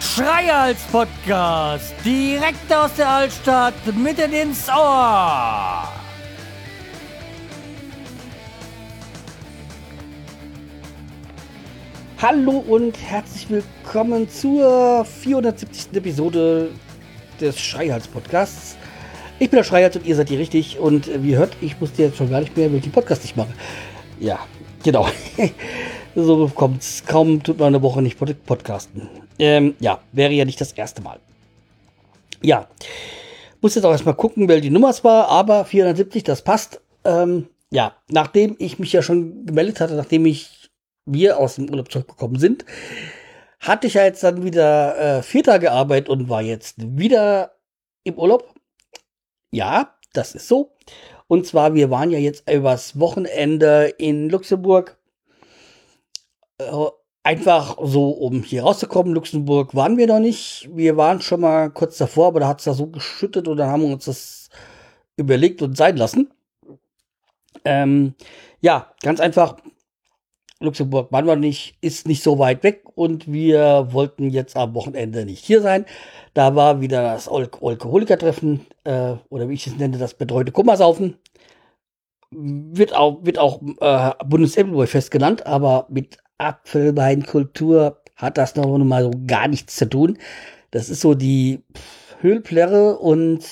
Schreihals Podcast, direkt aus der Altstadt, mitten ins Ohr. Hallo und herzlich willkommen zur 470. Episode des Schreihals Podcasts. Ich bin der Schreihals und ihr seid hier richtig und wie ihr hört, ich musste jetzt schon gar nicht mehr wirklich Podcast nicht machen. Ja, genau. so kommt's. Kaum tut man eine Woche nicht podcasten. Ähm, ja, wäre ja nicht das erste Mal. Ja, muss jetzt auch erstmal gucken, wer die Nummer war, aber 470, das passt. Ähm, ja, nachdem ich mich ja schon gemeldet hatte, nachdem ich wir aus dem Urlaub zurückgekommen sind, hatte ich ja jetzt dann wieder äh, vier Tage Arbeit und war jetzt wieder im Urlaub. Ja, das ist so. Und zwar, wir waren ja jetzt übers Wochenende in Luxemburg. Äh, einfach so, um hier rauszukommen. Luxemburg waren wir noch nicht. Wir waren schon mal kurz davor, aber da hat es da so geschüttet und dann haben wir uns das überlegt und sein lassen. Ähm, ja, ganz einfach, Luxemburg waren wir nicht, ist nicht so weit weg und wir wollten jetzt am Wochenende nicht hier sein. Da war wieder das Al Alkoholikertreffen äh, oder wie ich es nenne, das betreute Kummersaufen. Wird auch, wird auch äh, Bundesemmelfest genannt, aber mit Apfelweinkultur hat das noch mal so gar nichts zu tun. Das ist so die Höhlplärre und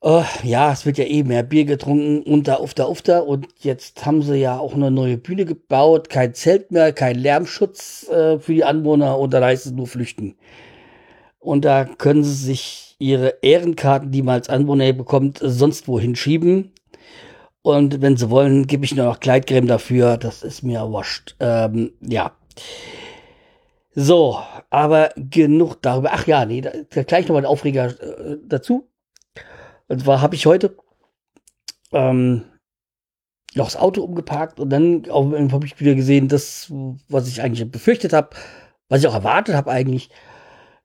Uh, ja, es wird ja eh mehr Bier getrunken und da auf der Ufter und jetzt haben sie ja auch eine neue Bühne gebaut, kein Zelt mehr, kein Lärmschutz äh, für die Anwohner und da heißt es nur flüchten. Und da können sie sich ihre Ehrenkarten, die man als Anwohner bekommt, sonst wohin schieben. Und wenn sie wollen, gebe ich nur noch Kleidcreme dafür. Das ist mir wurscht. Ähm, ja. So, aber genug darüber. Ach ja, nee, da, gleich nochmal ein Aufreger äh, dazu. Und zwar habe ich heute ähm, noch das Auto umgeparkt und dann habe ich wieder gesehen, das, was ich eigentlich befürchtet habe, was ich auch erwartet habe eigentlich,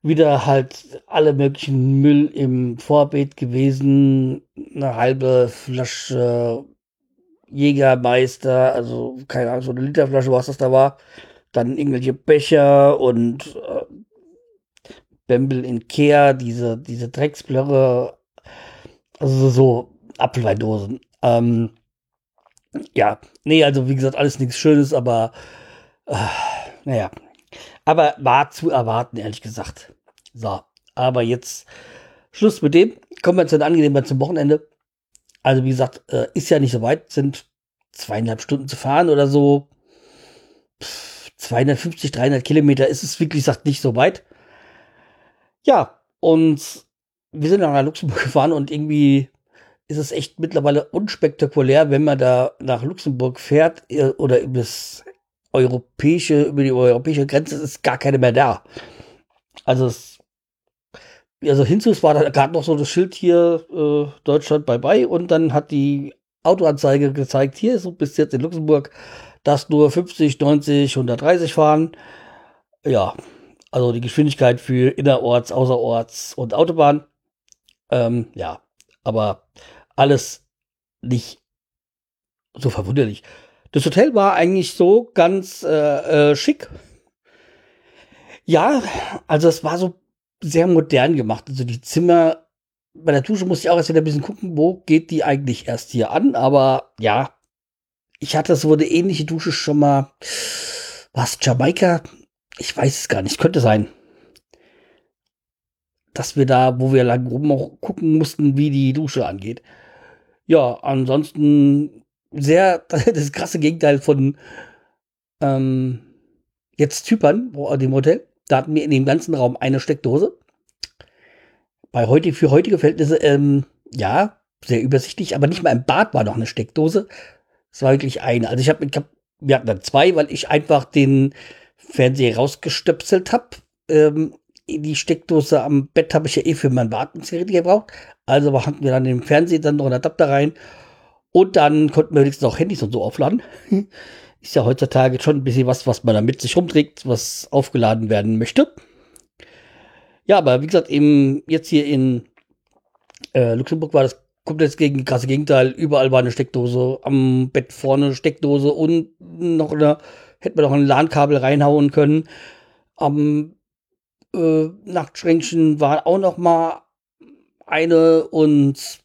wieder halt alle möglichen Müll im Vorbeet gewesen, eine halbe Flasche Jägermeister, also keine Ahnung, so eine Literflasche, was das da war, dann irgendwelche Becher und äh, Bembel in Kehr, diese, diese Drecksblöcke, also so Apfelweindosen. Ähm, ja, nee, also wie gesagt, alles nichts Schönes, aber äh, naja. Aber war zu erwarten, ehrlich gesagt. So, aber jetzt Schluss mit dem. Kommen wir zu den angenehmen zum Wochenende. Also wie gesagt, äh, ist ja nicht so weit, sind zweieinhalb Stunden zu fahren oder so. Pff, 250, 300 Kilometer ist es wirklich, sagt nicht so weit. Ja, und wir sind nach Luxemburg gefahren und irgendwie ist es echt mittlerweile unspektakulär, wenn man da nach Luxemburg fährt äh, oder über das europäische, über die europäische Grenze ist gar keine mehr da. Also es, also hinzu, es war da gerade noch so das Schild hier, äh, Deutschland bye bye und dann hat die Autoanzeige gezeigt, hier ist so bis jetzt in Luxemburg, dass nur 50, 90, 130 fahren. Ja, also die Geschwindigkeit für innerorts, außerorts und Autobahn. Ähm, ja, aber alles nicht so verwunderlich. Das Hotel war eigentlich so ganz äh, äh, schick. Ja, also es war so sehr modern gemacht. Also die Zimmer, bei der Dusche musste ich auch erst wieder ein bisschen gucken, wo geht die eigentlich erst hier an. Aber ja, ich hatte so eine ähnliche Dusche schon mal. Was, Jamaika? Ich weiß es gar nicht, könnte sein dass wir da, wo wir lang rum auch gucken mussten, wie die Dusche angeht. Ja, ansonsten sehr das krasse Gegenteil von ähm, jetzt Zypern, dem Hotel. Da hatten wir in dem ganzen Raum eine Steckdose. Bei heute, für heutige Verhältnisse, ähm, ja, sehr übersichtlich, aber nicht mal im Bad war noch eine Steckdose. Es war wirklich eine. Also ich habe, ich hab, wir hatten dann zwei, weil ich einfach den Fernseher rausgestöpselt habe. Ähm, die Steckdose am Bett habe ich ja eh für mein Wartungsgerät gebraucht. Also hatten wir dann im Fernseher dann noch einen Adapter rein. Und dann konnten wir wenigstens auch Handys und so aufladen. Ist ja heutzutage schon ein bisschen was, was man da mit sich rumträgt, was aufgeladen werden möchte. Ja, aber wie gesagt, eben jetzt hier in äh, Luxemburg war das kommt jetzt gegen krasse Gegenteil. Überall war eine Steckdose, am Bett vorne Steckdose und noch eine, hätte man noch ein LAN-Kabel reinhauen können. Am äh, Nachtschränkchen war auch noch mal eine und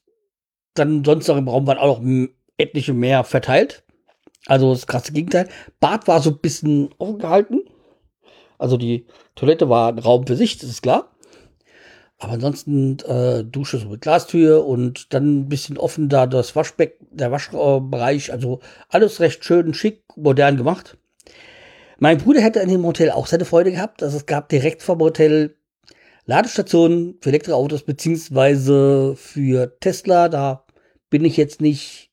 dann sonst noch im Raum waren auch noch etliche mehr verteilt. Also das krasse Gegenteil. Bad war so ein bisschen offen gehalten. Also die Toilette war ein Raum für sich, das ist klar. Aber ansonsten äh, Dusche so mit Glastür und dann ein bisschen offen da das Waschbeck, der Waschbereich. Also alles recht schön, schick, modern gemacht. Mein Bruder hätte in dem Hotel auch seine Freude gehabt. Also es gab direkt vom Hotel Ladestationen für Elektroautos beziehungsweise für Tesla. Da bin ich jetzt nicht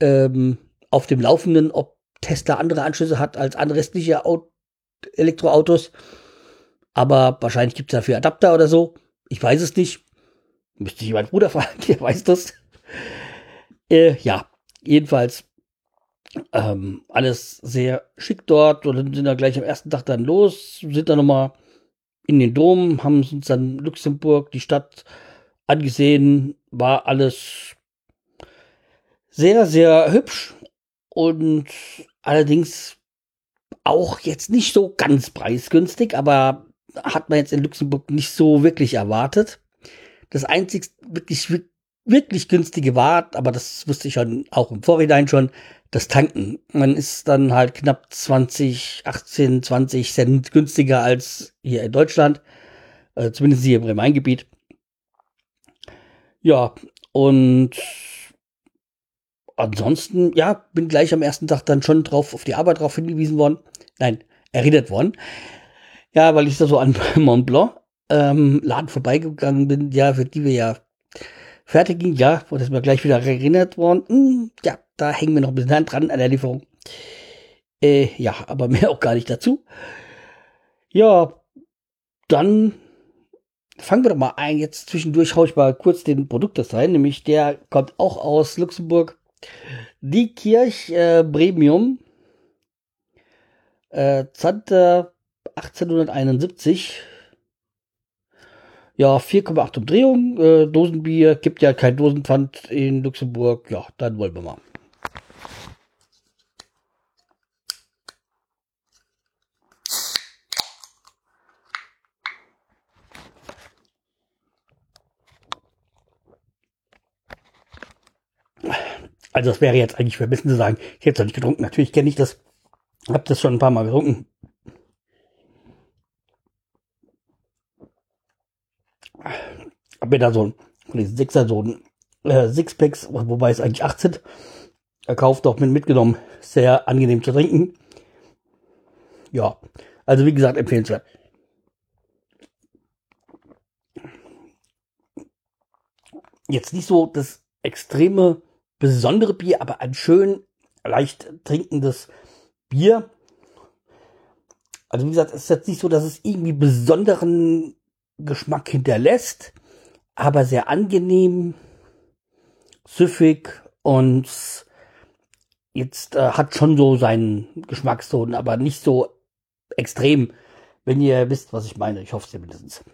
ähm, auf dem Laufenden, ob Tesla andere Anschlüsse hat als andere restliche Auto Elektroautos. Aber wahrscheinlich gibt es dafür Adapter oder so. Ich weiß es nicht. Müsste ich meinen Bruder fragen, der weiß das. Äh, ja, jedenfalls ähm, alles sehr schick dort. Und dann sind wir gleich am ersten Tag dann los, sind dann nochmal in den Dom, haben uns dann Luxemburg, die Stadt angesehen. War alles sehr, sehr hübsch und allerdings auch jetzt nicht so ganz preisgünstig, aber hat man jetzt in Luxemburg nicht so wirklich erwartet. Das einzig wirklich, wirklich günstige war, aber das wusste ich schon auch im Vorhinein schon, das Tanken. Man ist dann halt knapp 20, 18, 20 Cent günstiger als hier in Deutschland, äh, zumindest hier im Rhein-Gebiet. Ja, und ansonsten, ja, bin gleich am ersten Tag dann schon drauf auf die Arbeit drauf hingewiesen worden. Nein, erinnert worden. Ja, weil ich da so an Mont Blanc ähm, Laden vorbeigegangen bin, ja, für die wir ja fertig ging, ja, und das mir gleich wieder erinnert worden. Hm, ja, da hängen wir noch ein bisschen dran an der Lieferung. Äh, ja, aber mehr auch gar nicht dazu. Ja, dann fangen wir doch mal ein. Jetzt zwischendurch haue ich mal kurz den Produkt rein, nämlich der kommt auch aus Luxemburg. Die Kirch äh, Premium. Äh, Zante 1871. Ja, 4,8 Umdrehungen. Äh, Dosenbier. Gibt ja kein Dosenpfand in Luxemburg. Ja, dann wollen wir mal. Also das wäre jetzt eigentlich vermessen zu sagen, ich hätte es noch nicht getrunken. Natürlich kenne ich das, habe das schon ein paar Mal getrunken. Hab mir da so ein von diesen Sixer so ein äh, Sixpacks, wobei es eigentlich 8 sind, erkauft, auch mit mitgenommen. Sehr angenehm zu trinken. Ja, also wie gesagt, empfehlenswert. Jetzt nicht so das extreme besondere Bier, aber ein schön leicht trinkendes Bier. Also wie gesagt, es ist jetzt nicht so, dass es irgendwie besonderen Geschmack hinterlässt, aber sehr angenehm, süffig und jetzt äh, hat schon so seinen Geschmackston, aber nicht so extrem, wenn ihr wisst, was ich meine. Ich hoffe es mindestens.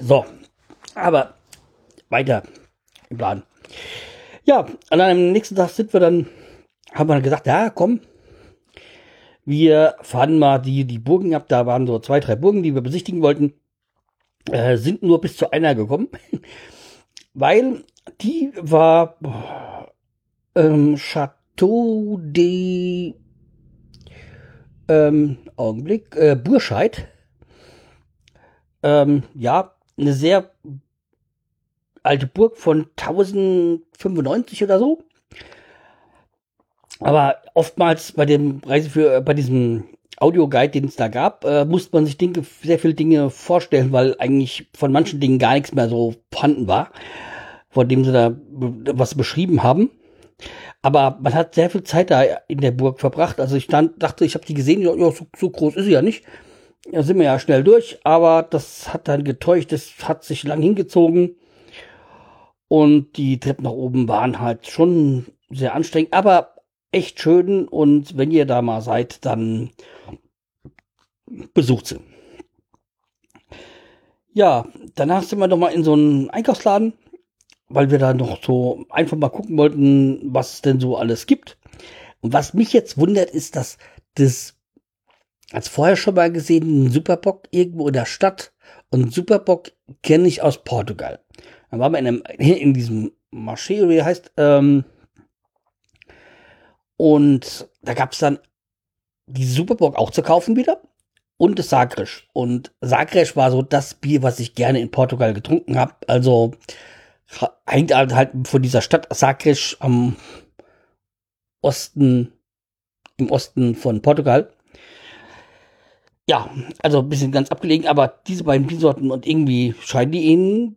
So, aber weiter im Plan. Ja, an einem nächsten Tag sind wir dann, haben wir dann gesagt, ja, komm, wir fahren mal die, die Burgen ab. Da waren so zwei, drei Burgen, die wir besichtigen wollten. Äh, sind nur bis zu einer gekommen, weil die war ähm, Chateau de ähm, Augenblick, äh, Burscheid. Ähm, ja, eine sehr alte Burg von 1095 oder so. Aber oftmals bei dem Reise für, bei diesem Audioguide, den es da gab, äh, musste man sich Dinge, sehr viele Dinge vorstellen, weil eigentlich von manchen Dingen gar nichts mehr so vorhanden war, von dem sie da was beschrieben haben. Aber man hat sehr viel Zeit da in der Burg verbracht. Also ich stand, dachte, ich habe die gesehen, ja, so, so groß ist sie ja nicht. Da sind wir ja schnell durch, aber das hat dann getäuscht, das hat sich lang hingezogen. Und die Treppen nach oben waren halt schon sehr anstrengend, aber echt schön. Und wenn ihr da mal seid, dann besucht sie. Ja, danach sind wir noch mal in so einen Einkaufsladen, weil wir da noch so einfach mal gucken wollten, was es denn so alles gibt. Und was mich jetzt wundert, ist, dass das als vorher schon mal gesehen, ein Superbock irgendwo in der Stadt und Superbock kenne ich aus Portugal. Dann waren wir in, einem, in diesem Marché, wie heißt, ähm, und da gab es dann die Superbock auch zu kaufen wieder und das Sagres. Und Sagres war so das Bier, was ich gerne in Portugal getrunken habe. Also hängt halt, halt von dieser Stadt Sagres am Osten, im Osten von Portugal. Ja, also ein bisschen ganz abgelegen, aber diese beiden Biersorten und irgendwie scheinen die in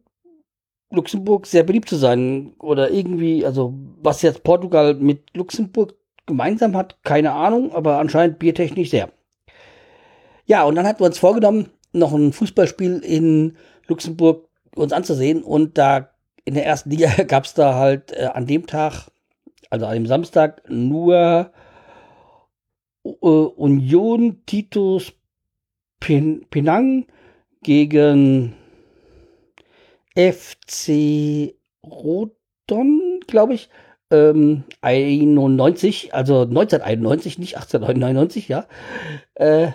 Luxemburg sehr beliebt zu sein. Oder irgendwie, also was jetzt Portugal mit Luxemburg gemeinsam hat, keine Ahnung, aber anscheinend biertechnisch sehr. Ja, und dann hatten wir uns vorgenommen, noch ein Fußballspiel in Luxemburg uns anzusehen. Und da in der ersten Liga gab es da halt äh, an dem Tag, also an dem Samstag, nur äh, Union Titus Pen Penang gegen FC Rodon, glaube ich. Ähm, 91, also 1991, nicht 1899, ja. Äh,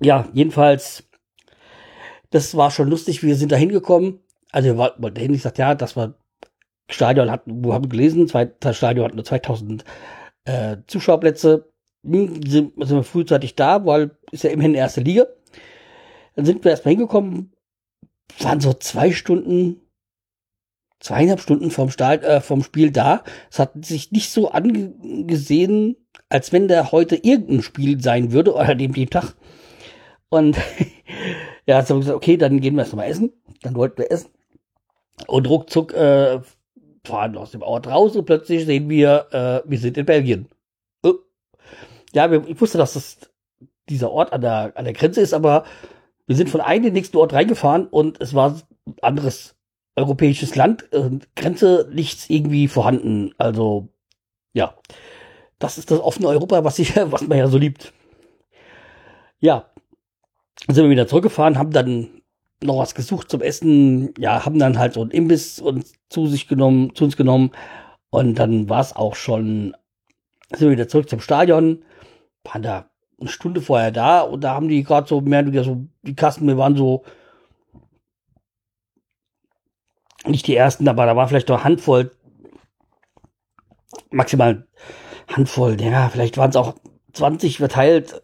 ja, jedenfalls, das war schon lustig, wir sind da hingekommen. Also wir wollten dahin, ich sagte, ja, das war Stadion hat, wo haben wir gelesen, zwei, das Stadion hat nur 2000 äh, Zuschauerplätze. Hm, sind, sind wir frühzeitig da, weil ist ja immerhin erste Liga. Dann sind wir erstmal hingekommen, waren so zwei Stunden, zweieinhalb Stunden vom, Start, äh, vom Spiel da. Es hat sich nicht so angesehen, als wenn da heute irgendein Spiel sein würde, oder dem, dem Tag. Und ja, so gesagt, okay, dann gehen wir erstmal essen. Dann wollten wir essen. Und ruckzuck äh, fahren aus dem Ort raus und plötzlich sehen wir, äh, wir sind in Belgien. Oh. Ja, wir, ich wusste, dass das dieser Ort an der, an der Grenze ist, aber wir sind von einem in den nächsten Ort reingefahren und es war anderes europäisches Land. Äh, Grenze nichts irgendwie vorhanden. Also, ja. Das ist das offene Europa, was ich, was man ja so liebt. Ja, sind wir wieder zurückgefahren, haben dann noch was gesucht zum Essen, ja, haben dann halt so ein Imbiss uns zu sich genommen, zu uns genommen und dann war es auch schon, sind wir wieder zurück zum Stadion, waren da eine Stunde vorher da und da haben die gerade so mehr oder so, die Kassen, wir waren so nicht die ersten, aber da war vielleicht noch Handvoll, maximal Handvoll, ja, vielleicht waren es auch 20 verteilt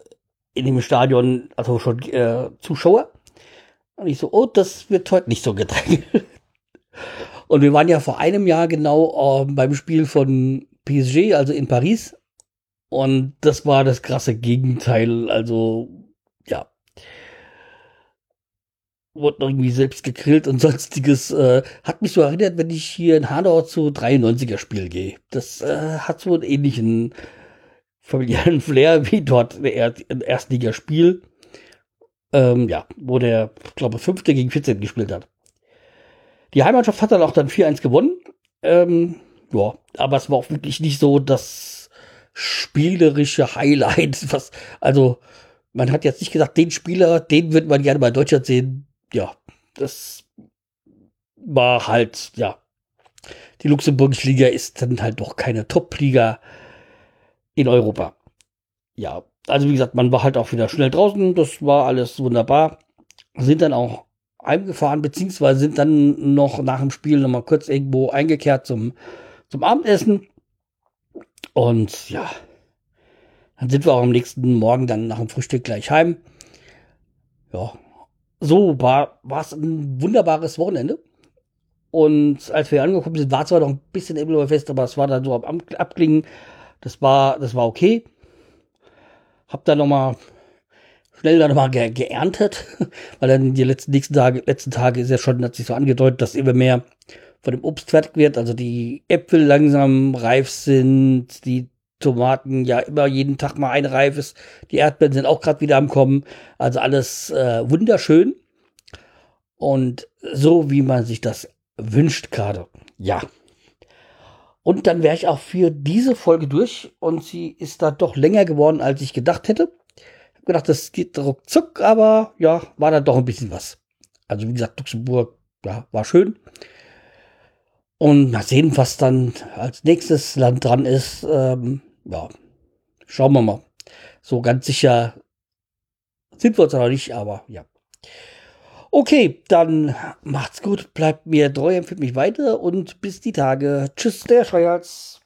in dem Stadion, also schon äh, Zuschauer. Und ich so, oh, das wird heute nicht so gedrängt. Und wir waren ja vor einem Jahr genau äh, beim Spiel von PSG, also in Paris. Und das war das krasse Gegenteil. Also, ja. Wurde noch irgendwie selbst gegrillt und sonstiges. Äh, hat mich so erinnert, wenn ich hier in Hanau zu 93er Spiel gehe. Das äh, hat so einen ähnlichen familiären Flair wie dort im Erstligaspiel. Ähm, ja, wo der, glaube fünfte gegen 14 gespielt hat. Die Heimmannschaft hat dann auch dann 4-1 gewonnen. Ähm, ja, aber es war auch wirklich nicht so das spielerische Highlight. Was, also, man hat jetzt nicht gesagt, den Spieler, den würde man gerne in Deutschland sehen. Ja, das war halt, ja. Die Luxemburgische Liga ist dann halt doch keine Top-Liga in Europa. Ja, also wie gesagt, man war halt auch wieder schnell draußen, das war alles wunderbar. Sind dann auch heimgefahren, beziehungsweise sind dann noch nach dem Spiel nochmal kurz irgendwo eingekehrt zum, zum Abendessen. Und ja, dann sind wir auch am nächsten Morgen dann nach dem Frühstück gleich heim. Ja, so war es ein wunderbares Wochenende. Und als wir angekommen sind, war zwar noch ein bisschen Fest, aber es war dann so am Abklingen. Das war, das war okay. Hab dann nochmal schnell dann nochmal ge geerntet, weil dann die letzten nächsten Tage, letzten Tage ist ja schon, hat sich so angedeutet, dass immer mehr von dem Obst fertig wird. Also die Äpfel langsam reif sind, die Tomaten ja immer jeden Tag mal ein reif ist. Die Erdbeeren sind auch gerade wieder am Kommen. Also alles äh, wunderschön. Und so, wie man sich das wünscht gerade. Ja. Und dann wäre ich auch für diese Folge durch und sie ist da doch länger geworden, als ich gedacht hätte. gedacht, das geht ruckzuck, aber ja, war dann doch ein bisschen was. Also wie gesagt, Luxemburg, ja, war schön. Und mal sehen, was dann als nächstes Land dran ist. Ähm, ja, schauen wir mal. So ganz sicher sind wir uns noch nicht, aber ja. Okay, dann macht's gut, bleibt mir treu, empfiehlt mich weiter und bis die Tage. Tschüss, der Scheuerz.